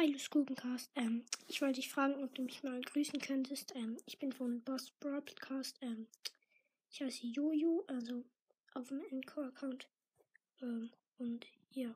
Hi, Skubencast. Ähm, ich wollte dich fragen, ob du mich mal grüßen könntest. Ähm, ich bin von Boss Broadcast. Ähm, ich heiße Jojo, also auf dem Encore-Account. Ähm, und ja.